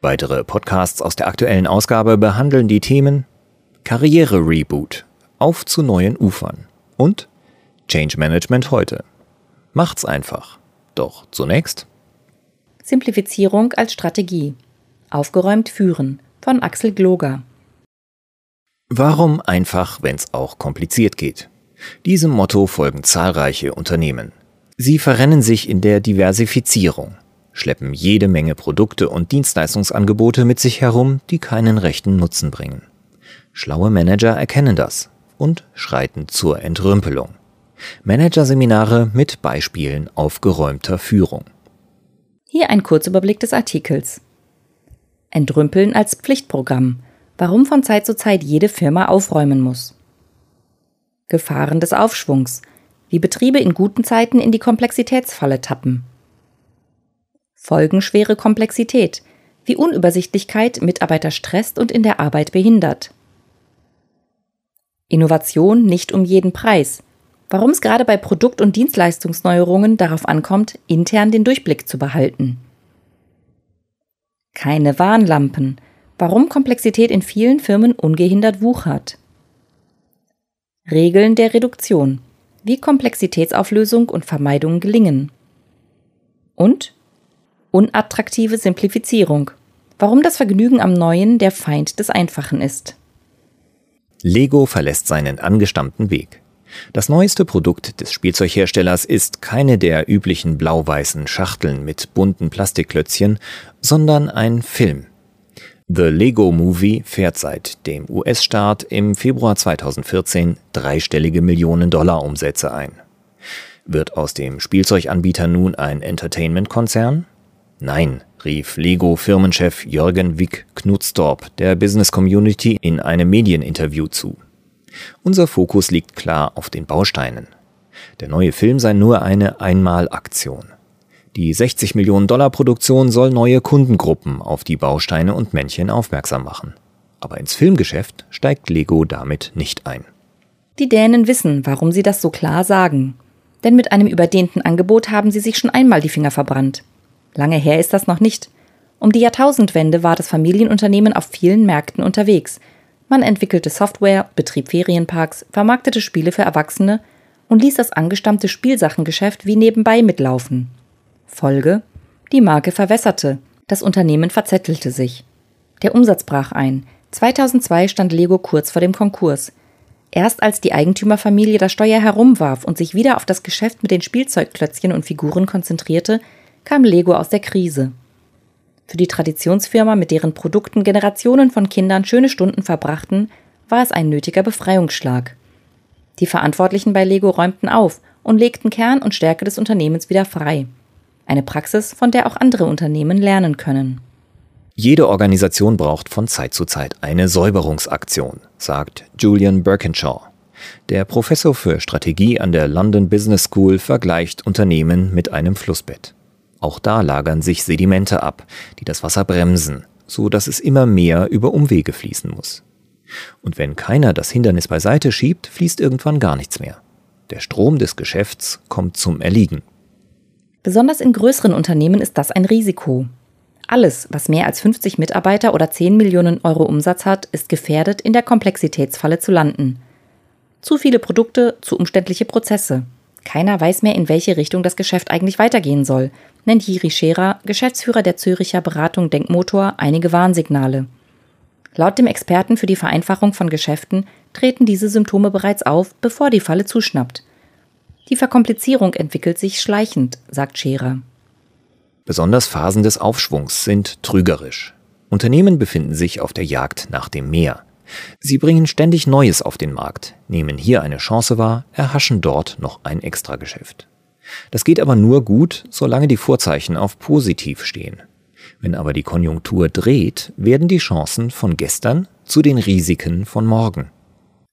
Weitere Podcasts aus der aktuellen Ausgabe behandeln die Themen Karriere-Reboot, auf zu neuen Ufern und Change Management heute. Macht's einfach. Doch zunächst Simplifizierung als Strategie. Aufgeräumt führen von Axel Gloger. Warum einfach, wenn's auch kompliziert geht? Diesem Motto folgen zahlreiche Unternehmen. Sie verrennen sich in der Diversifizierung schleppen jede Menge Produkte und Dienstleistungsangebote mit sich herum, die keinen rechten Nutzen bringen. Schlaue Manager erkennen das und schreiten zur Entrümpelung. Managerseminare mit Beispielen aufgeräumter Führung. Hier ein Kurzüberblick des Artikels. Entrümpeln als Pflichtprogramm. Warum von Zeit zu Zeit jede Firma aufräumen muss. Gefahren des Aufschwungs. Wie Betriebe in guten Zeiten in die Komplexitätsfalle tappen. Folgenschwere Komplexität, wie Unübersichtlichkeit Mitarbeiter stresst und in der Arbeit behindert. Innovation nicht um jeden Preis. Warum es gerade bei Produkt- und Dienstleistungsneuerungen darauf ankommt, intern den Durchblick zu behalten. Keine Warnlampen. Warum Komplexität in vielen Firmen ungehindert wuchert. Regeln der Reduktion. Wie Komplexitätsauflösung und Vermeidung gelingen. Und Unattraktive Simplifizierung. Warum das Vergnügen am Neuen der Feind des Einfachen ist. Lego verlässt seinen angestammten Weg. Das neueste Produkt des Spielzeugherstellers ist keine der üblichen blau-weißen Schachteln mit bunten Plastikklötzchen, sondern ein Film. The Lego Movie fährt seit dem US-Start im Februar 2014 dreistellige Millionen Dollar Umsätze ein. Wird aus dem Spielzeuganbieter nun ein Entertainment-Konzern? Nein, rief Lego-Firmenchef Jürgen Wick Knudstorp der Business Community in einem Medieninterview zu. Unser Fokus liegt klar auf den Bausteinen. Der neue Film sei nur eine Einmalaktion. Die 60 Millionen Dollar Produktion soll neue Kundengruppen auf die Bausteine und Männchen aufmerksam machen. Aber ins Filmgeschäft steigt Lego damit nicht ein. Die Dänen wissen, warum sie das so klar sagen. Denn mit einem überdehnten Angebot haben sie sich schon einmal die Finger verbrannt. Lange her ist das noch nicht. Um die Jahrtausendwende war das Familienunternehmen auf vielen Märkten unterwegs. Man entwickelte Software, betrieb Ferienparks, vermarktete Spiele für Erwachsene und ließ das angestammte Spielsachengeschäft wie nebenbei mitlaufen. Folge: Die Marke verwässerte, das Unternehmen verzettelte sich. Der Umsatz brach ein. 2002 stand Lego kurz vor dem Konkurs. Erst als die Eigentümerfamilie das Steuer herumwarf und sich wieder auf das Geschäft mit den Spielzeugklötzchen und Figuren konzentrierte, kam Lego aus der Krise. Für die Traditionsfirma, mit deren Produkten Generationen von Kindern schöne Stunden verbrachten, war es ein nötiger Befreiungsschlag. Die Verantwortlichen bei Lego räumten auf und legten Kern und Stärke des Unternehmens wieder frei. Eine Praxis, von der auch andere Unternehmen lernen können. Jede Organisation braucht von Zeit zu Zeit eine Säuberungsaktion, sagt Julian Birkinshaw. Der Professor für Strategie an der London Business School vergleicht Unternehmen mit einem Flussbett. Auch da lagern sich Sedimente ab, die das Wasser bremsen, so dass es immer mehr über Umwege fließen muss. Und wenn keiner das Hindernis beiseite schiebt, fließt irgendwann gar nichts mehr. Der Strom des Geschäfts kommt zum Erliegen. Besonders in größeren Unternehmen ist das ein Risiko. Alles, was mehr als 50 Mitarbeiter oder 10 Millionen Euro Umsatz hat, ist gefährdet, in der Komplexitätsfalle zu landen. Zu viele Produkte, zu umständliche Prozesse. Keiner weiß mehr, in welche Richtung das Geschäft eigentlich weitergehen soll, nennt Jiri Scherer, Geschäftsführer der Züricher Beratung Denkmotor, einige Warnsignale. Laut dem Experten für die Vereinfachung von Geschäften treten diese Symptome bereits auf, bevor die Falle zuschnappt. Die Verkomplizierung entwickelt sich schleichend, sagt Scherer. Besonders Phasen des Aufschwungs sind trügerisch. Unternehmen befinden sich auf der Jagd nach dem Meer. Sie bringen ständig Neues auf den Markt, nehmen hier eine Chance wahr, erhaschen dort noch ein Extrageschäft. Das geht aber nur gut, solange die Vorzeichen auf positiv stehen. Wenn aber die Konjunktur dreht, werden die Chancen von gestern zu den Risiken von morgen.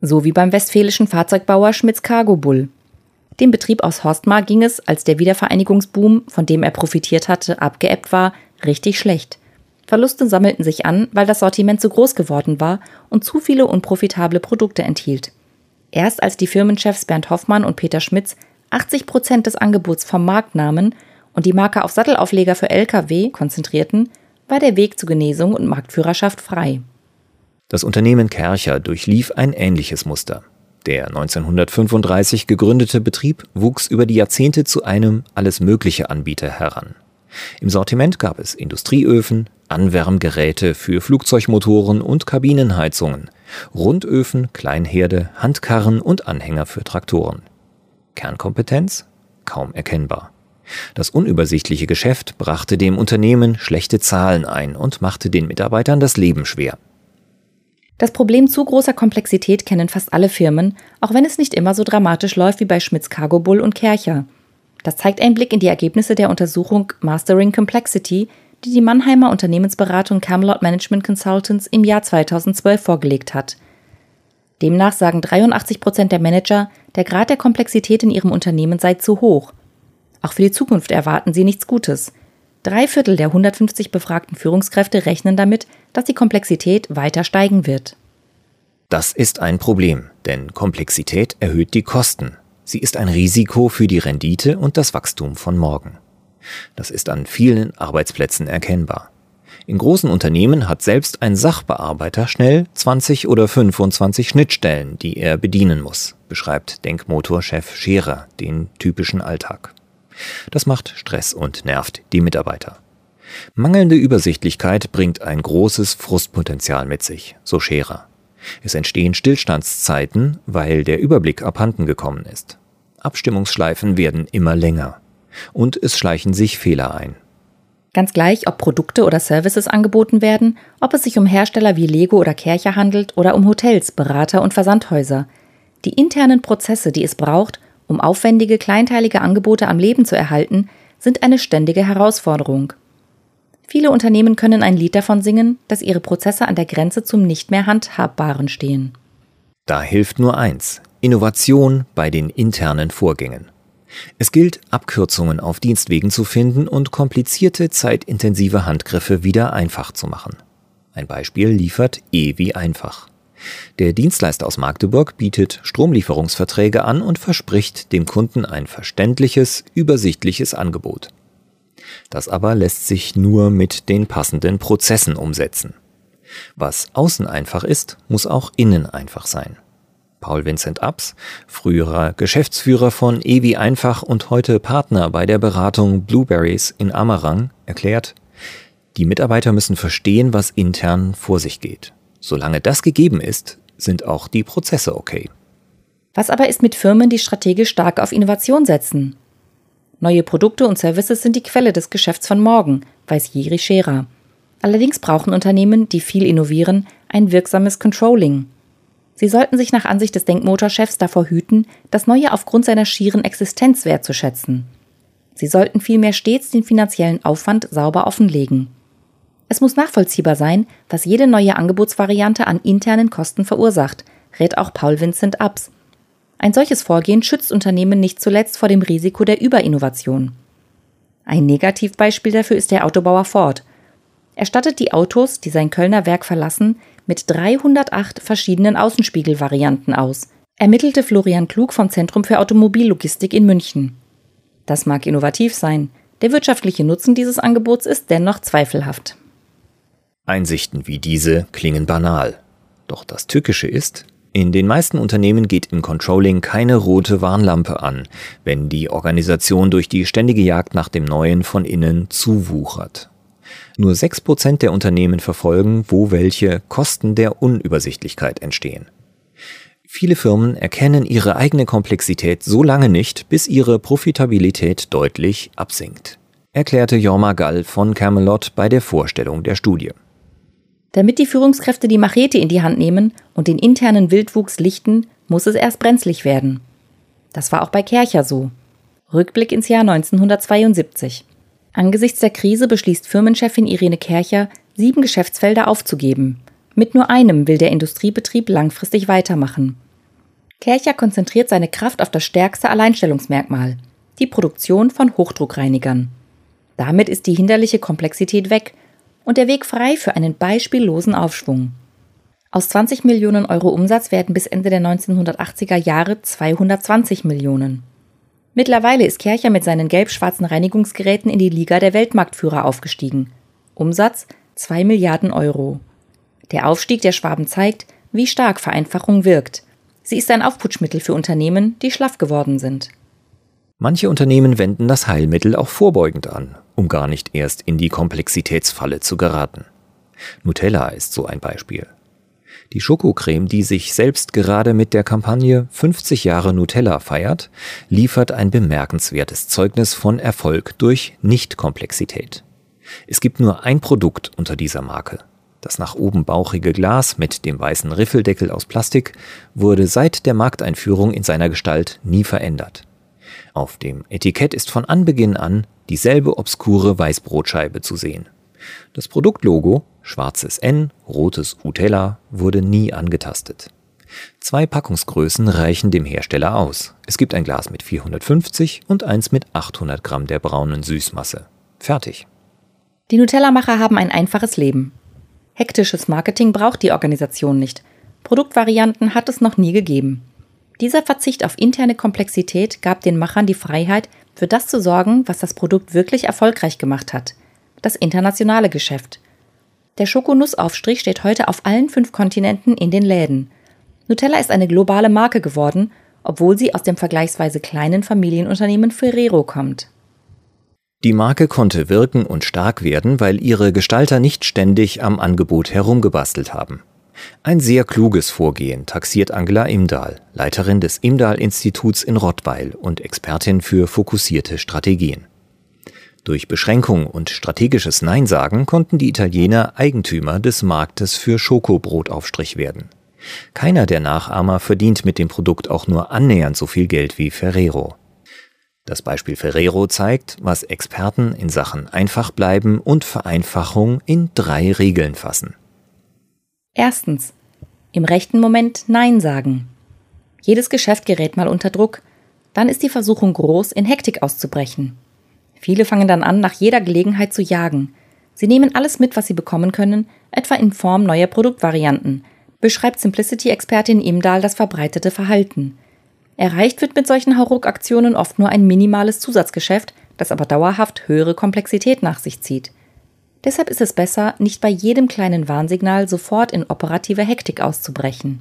So wie beim westfälischen Fahrzeugbauer Schmitz Cargo Bull. Dem Betrieb aus Horstmar ging es, als der Wiedervereinigungsboom, von dem er profitiert hatte, abgeebbt war, richtig schlecht. Verluste sammelten sich an, weil das Sortiment zu groß geworden war und zu viele unprofitable Produkte enthielt. Erst als die Firmenchefs Bernd Hoffmann und Peter Schmitz 80 Prozent des Angebots vom Markt nahmen und die Marke auf Sattelaufleger für Lkw konzentrierten, war der Weg zur Genesung und Marktführerschaft frei. Das Unternehmen Kercher durchlief ein ähnliches Muster. Der 1935 gegründete Betrieb wuchs über die Jahrzehnte zu einem alles mögliche Anbieter heran. Im Sortiment gab es Industrieöfen, Anwärmgeräte für Flugzeugmotoren und Kabinenheizungen, Rundöfen, Kleinherde, Handkarren und Anhänger für Traktoren. Kernkompetenz? Kaum erkennbar. Das unübersichtliche Geschäft brachte dem Unternehmen schlechte Zahlen ein und machte den Mitarbeitern das Leben schwer. Das Problem zu großer Komplexität kennen fast alle Firmen, auch wenn es nicht immer so dramatisch läuft wie bei Schmitz Cargo Bull und Kercher. Das zeigt ein Blick in die Ergebnisse der Untersuchung Mastering Complexity, die die Mannheimer Unternehmensberatung Camelot Management Consultants im Jahr 2012 vorgelegt hat. Demnach sagen 83 Prozent der Manager, der Grad der Komplexität in ihrem Unternehmen sei zu hoch. Auch für die Zukunft erwarten sie nichts Gutes. Drei Viertel der 150 befragten Führungskräfte rechnen damit, dass die Komplexität weiter steigen wird. Das ist ein Problem, denn Komplexität erhöht die Kosten. Sie ist ein Risiko für die Rendite und das Wachstum von morgen. Das ist an vielen Arbeitsplätzen erkennbar. In großen Unternehmen hat selbst ein Sachbearbeiter schnell 20 oder 25 Schnittstellen, die er bedienen muss, beschreibt Denkmotorchef Scherer den typischen Alltag. Das macht Stress und nervt die Mitarbeiter. Mangelnde Übersichtlichkeit bringt ein großes Frustpotenzial mit sich, so Scherer. Es entstehen Stillstandszeiten, weil der Überblick abhanden gekommen ist. Abstimmungsschleifen werden immer länger. Und es schleichen sich Fehler ein. Ganz gleich, ob Produkte oder Services angeboten werden, ob es sich um Hersteller wie Lego oder Kercher handelt oder um Hotels, Berater und Versandhäuser. Die internen Prozesse, die es braucht, um aufwendige, kleinteilige Angebote am Leben zu erhalten, sind eine ständige Herausforderung. Viele Unternehmen können ein Lied davon singen, dass ihre Prozesse an der Grenze zum nicht mehr Handhabbaren stehen. Da hilft nur eins, Innovation bei den internen Vorgängen. Es gilt, Abkürzungen auf Dienstwegen zu finden und komplizierte, zeitintensive Handgriffe wieder einfach zu machen. Ein Beispiel liefert E wie einfach. Der Dienstleister aus Magdeburg bietet Stromlieferungsverträge an und verspricht dem Kunden ein verständliches, übersichtliches Angebot. Das aber lässt sich nur mit den passenden Prozessen umsetzen. Was außen einfach ist, muss auch innen einfach sein. Paul Vincent Abs, früherer Geschäftsführer von Ewi Einfach und heute Partner bei der Beratung Blueberries in Amarang, erklärt, die Mitarbeiter müssen verstehen, was intern vor sich geht. Solange das gegeben ist, sind auch die Prozesse okay. Was aber ist mit Firmen, die strategisch stark auf Innovation setzen? Neue Produkte und Services sind die Quelle des Geschäfts von morgen, weiß Jiri Scherer. Allerdings brauchen Unternehmen, die viel innovieren, ein wirksames Controlling. Sie sollten sich nach Ansicht des Denkmotorchefs davor hüten, das Neue aufgrund seiner schieren Existenz wertzuschätzen. Sie sollten vielmehr stets den finanziellen Aufwand sauber offenlegen. Es muss nachvollziehbar sein, was jede neue Angebotsvariante an internen Kosten verursacht, rät auch Paul Vincent Abs. Ein solches Vorgehen schützt Unternehmen nicht zuletzt vor dem Risiko der Überinnovation. Ein Negativbeispiel dafür ist der Autobauer Ford. Er stattet die Autos, die sein Kölner Werk verlassen, mit 308 verschiedenen Außenspiegelvarianten aus, ermittelte Florian Klug vom Zentrum für Automobillogistik in München. Das mag innovativ sein, der wirtschaftliche Nutzen dieses Angebots ist dennoch zweifelhaft. Einsichten wie diese klingen banal. Doch das Tückische ist, in den meisten Unternehmen geht im Controlling keine rote Warnlampe an, wenn die Organisation durch die ständige Jagd nach dem Neuen von innen zuwuchert. Nur 6% der Unternehmen verfolgen, wo welche Kosten der Unübersichtlichkeit entstehen. Viele Firmen erkennen ihre eigene Komplexität so lange nicht, bis ihre Profitabilität deutlich absinkt, erklärte Jorma Gall von Camelot bei der Vorstellung der Studie. Damit die Führungskräfte die Machete in die Hand nehmen und den internen Wildwuchs lichten, muss es erst brenzlig werden. Das war auch bei Kercher so. Rückblick ins Jahr 1972. Angesichts der Krise beschließt Firmenchefin Irene Kercher, sieben Geschäftsfelder aufzugeben. Mit nur einem will der Industriebetrieb langfristig weitermachen. Kercher konzentriert seine Kraft auf das stärkste Alleinstellungsmerkmal, die Produktion von Hochdruckreinigern. Damit ist die hinderliche Komplexität weg und der Weg frei für einen beispiellosen Aufschwung. Aus 20 Millionen Euro Umsatz werden bis Ende der 1980er Jahre 220 Millionen. Mittlerweile ist Kercher mit seinen gelb-schwarzen Reinigungsgeräten in die Liga der Weltmarktführer aufgestiegen. Umsatz 2 Milliarden Euro. Der Aufstieg der Schwaben zeigt, wie stark Vereinfachung wirkt. Sie ist ein Aufputschmittel für Unternehmen, die schlaff geworden sind. Manche Unternehmen wenden das Heilmittel auch vorbeugend an, um gar nicht erst in die Komplexitätsfalle zu geraten. Nutella ist so ein Beispiel. Die Schokocreme, die sich selbst gerade mit der Kampagne 50 Jahre Nutella feiert, liefert ein bemerkenswertes Zeugnis von Erfolg durch Nicht-Komplexität. Es gibt nur ein Produkt unter dieser Marke. Das nach oben bauchige Glas mit dem weißen Riffeldeckel aus Plastik wurde seit der Markteinführung in seiner Gestalt nie verändert. Auf dem Etikett ist von Anbeginn an dieselbe obskure Weißbrotscheibe zu sehen. Das Produktlogo, schwarzes N, rotes Utella, wurde nie angetastet. Zwei Packungsgrößen reichen dem Hersteller aus. Es gibt ein Glas mit 450 und eins mit 800 Gramm der braunen Süßmasse. Fertig. Die Nutella-Macher haben ein einfaches Leben. Hektisches Marketing braucht die Organisation nicht. Produktvarianten hat es noch nie gegeben. Dieser Verzicht auf interne Komplexität gab den Machern die Freiheit, für das zu sorgen, was das Produkt wirklich erfolgreich gemacht hat das internationale Geschäft. Der Schokonussaufstrich steht heute auf allen fünf Kontinenten in den Läden. Nutella ist eine globale Marke geworden, obwohl sie aus dem vergleichsweise kleinen Familienunternehmen Ferrero kommt. Die Marke konnte wirken und stark werden, weil ihre Gestalter nicht ständig am Angebot herumgebastelt haben. Ein sehr kluges Vorgehen taxiert Angela Imdahl, Leiterin des Imdahl-Instituts in Rottweil und Expertin für fokussierte Strategien. Durch Beschränkung und strategisches Nein-Sagen konnten die Italiener Eigentümer des Marktes für Schokobrotaufstrich werden. Keiner der Nachahmer verdient mit dem Produkt auch nur annähernd so viel Geld wie Ferrero. Das Beispiel Ferrero zeigt, was Experten in Sachen einfach bleiben und Vereinfachung in drei Regeln fassen. Erstens. Im rechten Moment Nein sagen. Jedes Geschäft gerät mal unter Druck. Dann ist die Versuchung groß, in Hektik auszubrechen. Viele fangen dann an, nach jeder Gelegenheit zu jagen. Sie nehmen alles mit, was sie bekommen können, etwa in Form neuer Produktvarianten, beschreibt Simplicity-Expertin Imdahl das verbreitete Verhalten. Erreicht wird mit solchen Hauruck-Aktionen oft nur ein minimales Zusatzgeschäft, das aber dauerhaft höhere Komplexität nach sich zieht. Deshalb ist es besser, nicht bei jedem kleinen Warnsignal sofort in operative Hektik auszubrechen.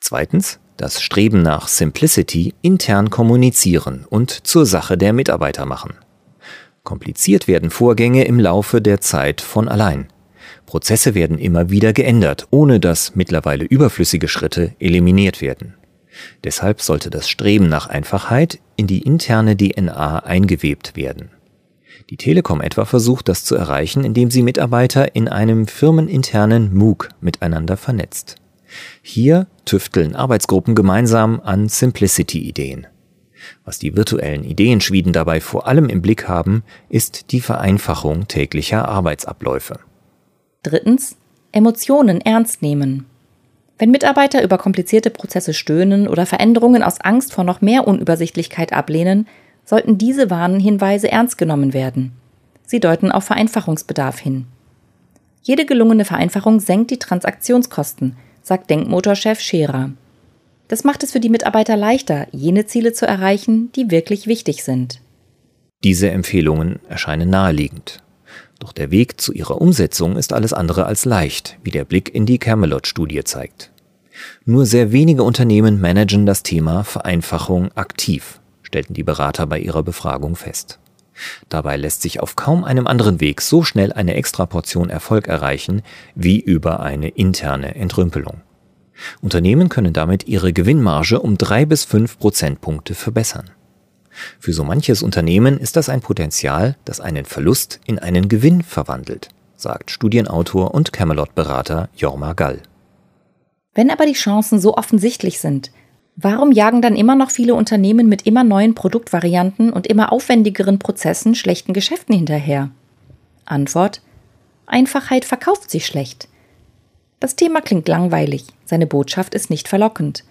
Zweitens, das Streben nach Simplicity intern kommunizieren und zur Sache der Mitarbeiter machen. Kompliziert werden Vorgänge im Laufe der Zeit von allein. Prozesse werden immer wieder geändert, ohne dass mittlerweile überflüssige Schritte eliminiert werden. Deshalb sollte das Streben nach Einfachheit in die interne DNA eingewebt werden. Die Telekom etwa versucht das zu erreichen, indem sie Mitarbeiter in einem firmeninternen MOOC miteinander vernetzt. Hier tüfteln Arbeitsgruppen gemeinsam an Simplicity-Ideen. Was die virtuellen Ideenschmieden dabei vor allem im Blick haben, ist die Vereinfachung täglicher Arbeitsabläufe. Drittens. Emotionen ernst nehmen. Wenn Mitarbeiter über komplizierte Prozesse stöhnen oder Veränderungen aus Angst vor noch mehr Unübersichtlichkeit ablehnen, sollten diese Warnhinweise ernst genommen werden. Sie deuten auf Vereinfachungsbedarf hin. Jede gelungene Vereinfachung senkt die Transaktionskosten, sagt Denkmotorchef Scherer. Das macht es für die Mitarbeiter leichter, jene Ziele zu erreichen, die wirklich wichtig sind. Diese Empfehlungen erscheinen naheliegend. Doch der Weg zu ihrer Umsetzung ist alles andere als leicht, wie der Blick in die Camelot-Studie zeigt. Nur sehr wenige Unternehmen managen das Thema Vereinfachung aktiv, stellten die Berater bei ihrer Befragung fest. Dabei lässt sich auf kaum einem anderen Weg so schnell eine Extraportion Erfolg erreichen wie über eine interne Entrümpelung. Unternehmen können damit ihre Gewinnmarge um drei bis fünf Prozentpunkte verbessern. Für so manches Unternehmen ist das ein Potenzial, das einen Verlust in einen Gewinn verwandelt, sagt Studienautor und Camelot-Berater Jorma Gall. Wenn aber die Chancen so offensichtlich sind, warum jagen dann immer noch viele Unternehmen mit immer neuen Produktvarianten und immer aufwendigeren Prozessen schlechten Geschäften hinterher? Antwort Einfachheit verkauft sich schlecht. Das Thema klingt langweilig, seine Botschaft ist nicht verlockend.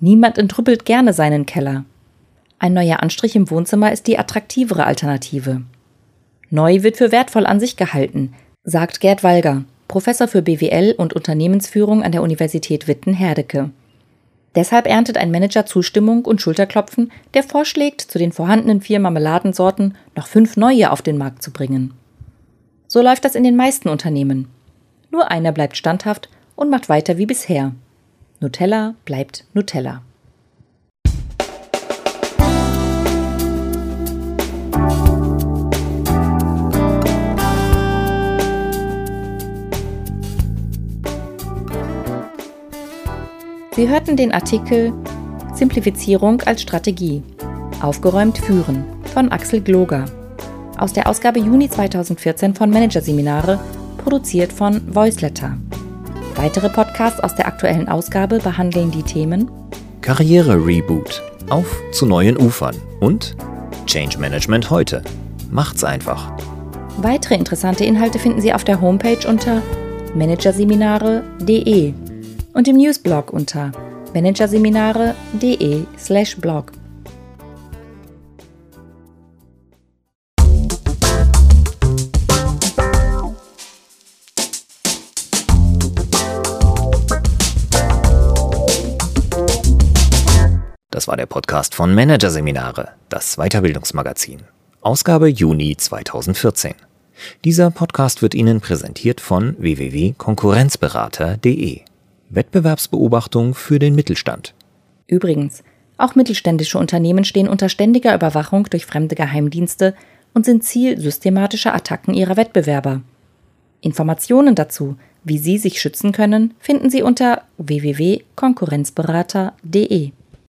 Niemand entrüppelt gerne seinen Keller. Ein neuer Anstrich im Wohnzimmer ist die attraktivere Alternative. Neu wird für wertvoll an sich gehalten, sagt Gerd Walger, Professor für BWL und Unternehmensführung an der Universität Witten-Herdecke. Deshalb erntet ein Manager Zustimmung und Schulterklopfen, der vorschlägt, zu den vorhandenen vier Marmeladensorten noch fünf neue auf den Markt zu bringen. So läuft das in den meisten Unternehmen. Nur einer bleibt standhaft und macht weiter wie bisher. Nutella bleibt Nutella. Sie hörten den Artikel Simplifizierung als Strategie. Aufgeräumt führen von Axel Gloger aus der Ausgabe Juni 2014 von Managerseminare, produziert von Voiceletter. Weitere Podcasts aus der aktuellen Ausgabe behandeln die Themen Karriere Reboot, auf zu neuen Ufern und Change Management heute. Macht's einfach. Weitere interessante Inhalte finden Sie auf der Homepage unter managerseminare.de und im Newsblog unter managerseminare.de/blog. Das war der Podcast von Managerseminare, das Weiterbildungsmagazin. Ausgabe Juni 2014. Dieser Podcast wird Ihnen präsentiert von www.konkurrenzberater.de. Wettbewerbsbeobachtung für den Mittelstand. Übrigens, auch mittelständische Unternehmen stehen unter ständiger Überwachung durch fremde Geheimdienste und sind Ziel systematischer Attacken ihrer Wettbewerber. Informationen dazu, wie Sie sich schützen können, finden Sie unter www.konkurrenzberater.de.